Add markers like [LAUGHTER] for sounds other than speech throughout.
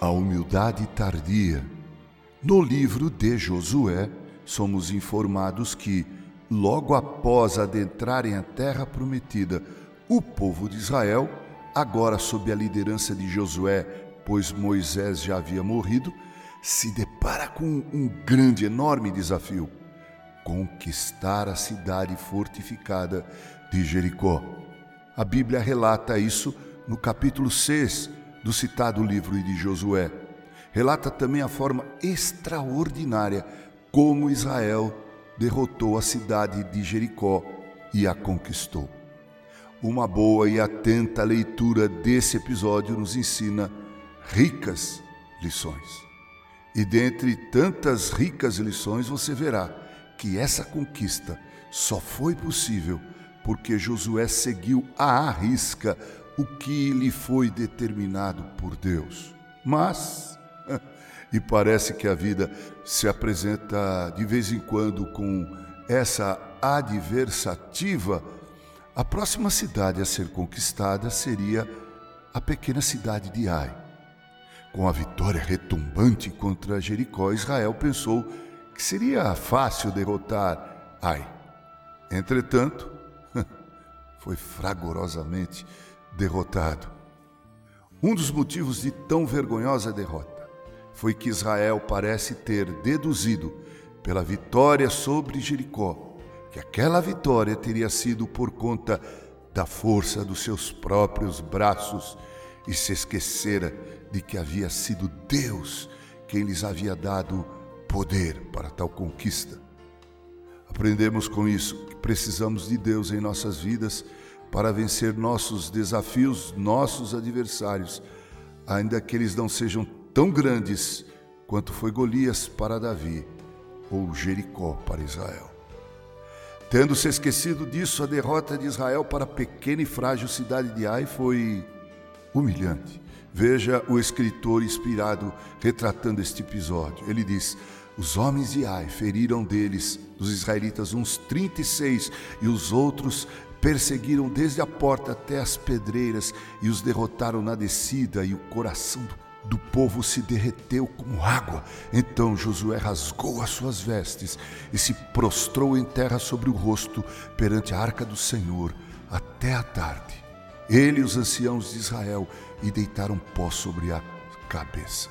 A humildade tardia. No livro de Josué, somos informados que, logo após adentrarem a terra prometida, o povo de Israel, agora sob a liderança de Josué, pois Moisés já havia morrido, se depara com um grande, enorme desafio: conquistar a cidade fortificada de Jericó. A Bíblia relata isso no capítulo 6 do citado livro de Josué. Relata também a forma extraordinária como Israel derrotou a cidade de Jericó e a conquistou. Uma boa e atenta leitura desse episódio nos ensina ricas lições. E dentre tantas ricas lições, você verá que essa conquista só foi possível porque Josué seguiu à risca o que lhe foi determinado por Deus. Mas, [LAUGHS] e parece que a vida se apresenta de vez em quando com essa adversativa, a próxima cidade a ser conquistada seria a pequena cidade de Ai. Com a vitória retumbante contra Jericó, Israel pensou que seria fácil derrotar Ai. Entretanto, [LAUGHS] foi fragorosamente derrotado. Um dos motivos de tão vergonhosa derrota foi que Israel parece ter deduzido, pela vitória sobre Jericó, que aquela vitória teria sido por conta da força dos seus próprios braços e se esquecera de que havia sido Deus quem lhes havia dado poder para tal conquista. Aprendemos com isso que precisamos de Deus em nossas vidas para vencer nossos desafios, nossos adversários, ainda que eles não sejam tão grandes quanto foi Golias para Davi ou Jericó para Israel. Tendo se esquecido disso, a derrota de Israel para a pequena e frágil cidade de Ai foi humilhante. Veja o escritor inspirado retratando este episódio. Ele diz: Os homens de Ai feriram deles, dos israelitas, uns 36, e os outros perseguiram desde a porta até as pedreiras e os derrotaram na descida, e o coração do povo se derreteu como água. Então Josué rasgou as suas vestes e se prostrou em terra sobre o rosto perante a arca do Senhor até a tarde. Ele e os anciãos de Israel e deitaram pó sobre a cabeça.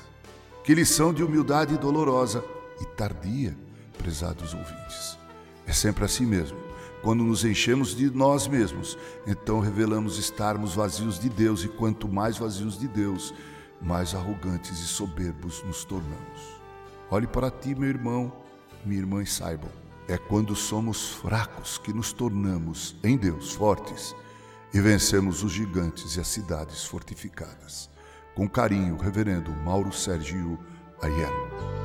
Que lição de humildade dolorosa e tardia, prezados ouvintes. É sempre assim mesmo. Quando nos enchemos de nós mesmos, então revelamos estarmos vazios de Deus, e quanto mais vazios de Deus, mais arrogantes e soberbos nos tornamos. Olhe para ti, meu irmão, minha irmã, e saibam: é quando somos fracos que nos tornamos, em Deus, fortes e vencemos os gigantes e as cidades fortificadas. Com carinho, Reverendo Mauro Sérgio Aiello.